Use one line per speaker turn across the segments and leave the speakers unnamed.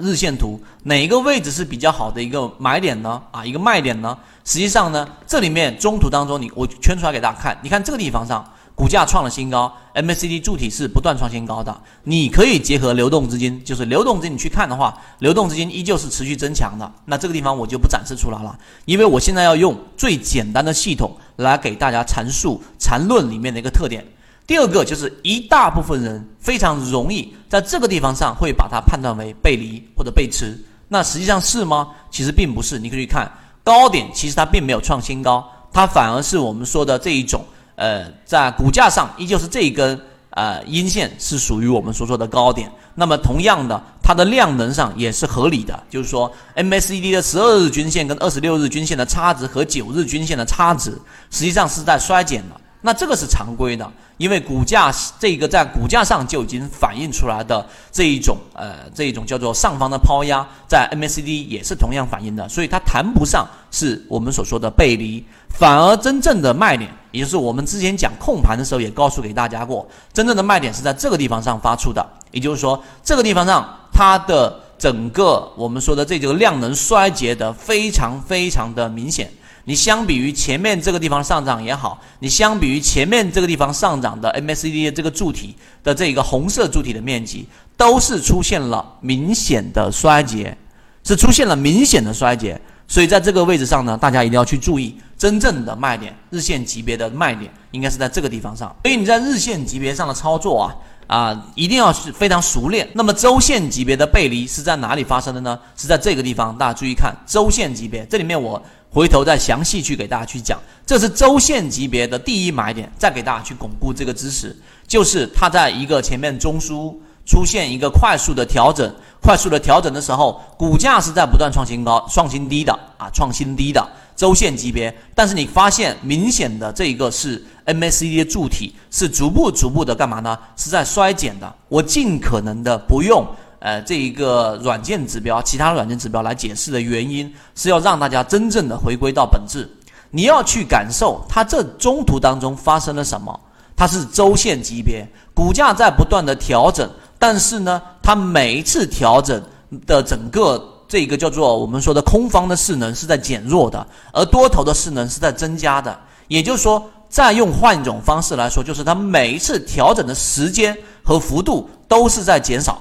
日线图，哪一个位置是比较好的一个买点呢？啊，一个卖点呢？实际上呢，这里面中途当中，你我圈出来给大家看，你看这个地方上，股价创了新高，MACD 柱体是不断创新高的。你可以结合流动资金，就是流动资金你去看的话，流动资金依旧是持续增强的。那这个地方我就不展示出来了，因为我现在要用最简单的系统来给大家阐述缠论里面的一个特点。第二个就是一大部分人非常容易在这个地方上会把它判断为背离或者背驰，那实际上是吗？其实并不是。你可以看高点，其实它并没有创新高，它反而是我们说的这一种，呃，在股价上依旧是这一根呃阴线是属于我们所说的高点。那么同样的，它的量能上也是合理的，就是说 MACD 的十二日均线跟二十六日均线的差值和九日均线的差值实际上是在衰减的。那这个是常规的，因为股价这个在股价上就已经反映出来的这一种呃这一种叫做上方的抛压，在 MACD 也是同样反映的，所以它谈不上是我们所说的背离，反而真正的卖点，也就是我们之前讲控盘的时候也告诉给大家过，真正的卖点是在这个地方上发出的，也就是说这个地方上它的整个我们说的这个量能衰竭的非常非常的明显。你相比于前面这个地方上涨也好，你相比于前面这个地方上涨的 MACD 的这个柱体的这个红色柱体的面积，都是出现了明显的衰竭，是出现了明显的衰竭。所以在这个位置上呢，大家一定要去注意真正的卖点，日线级别的卖点应该是在这个地方上。所以你在日线级别上的操作啊啊，一定要是非常熟练。那么周线级别的背离是在哪里发生的呢？是在这个地方，大家注意看周线级别，这里面我。回头再详细去给大家去讲，这是周线级别的第一买点，再给大家去巩固这个知识，就是它在一个前面中枢出现一个快速的调整，快速的调整的时候，股价是在不断创新高、创新低的啊，创新低的周线级别，但是你发现明显的这一个是 MACD 的柱体是逐步逐步的干嘛呢？是在衰减的，我尽可能的不用。呃，这一个软件指标，其他软件指标来解释的原因，是要让大家真正的回归到本质。你要去感受它这中途当中发生了什么。它是周线级别，股价在不断的调整，但是呢，它每一次调整的整个这个叫做我们说的空方的势能是在减弱的，而多头的势能是在增加的。也就是说，再用换一种方式来说，就是它每一次调整的时间和幅度都是在减少。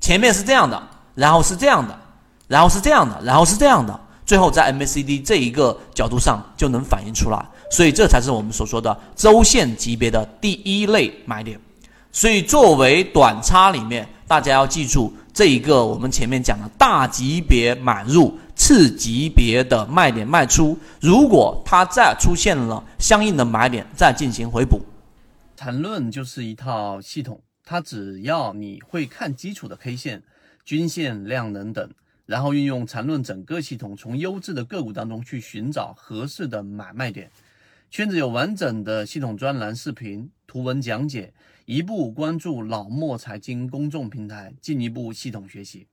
前面是这样的，然后是这样的，然后是这样的，然后是这样的，最后在 MACD 这一个角度上就能反映出来，所以这才是我们所说的周线级别的第一类买点。所以作为短差里面，大家要记住这一个我们前面讲的大级别买入，次级别的卖点卖出。如果它再出现了相应的买点，再进行回补。
缠论就是一套系统。它只要你会看基础的 K 线、均线、量能等，然后运用缠论整个系统，从优质的个股当中去寻找合适的买卖点。圈子有完整的系统专栏、视频、图文讲解，一步关注老莫财经公众平台，进一步系统学习。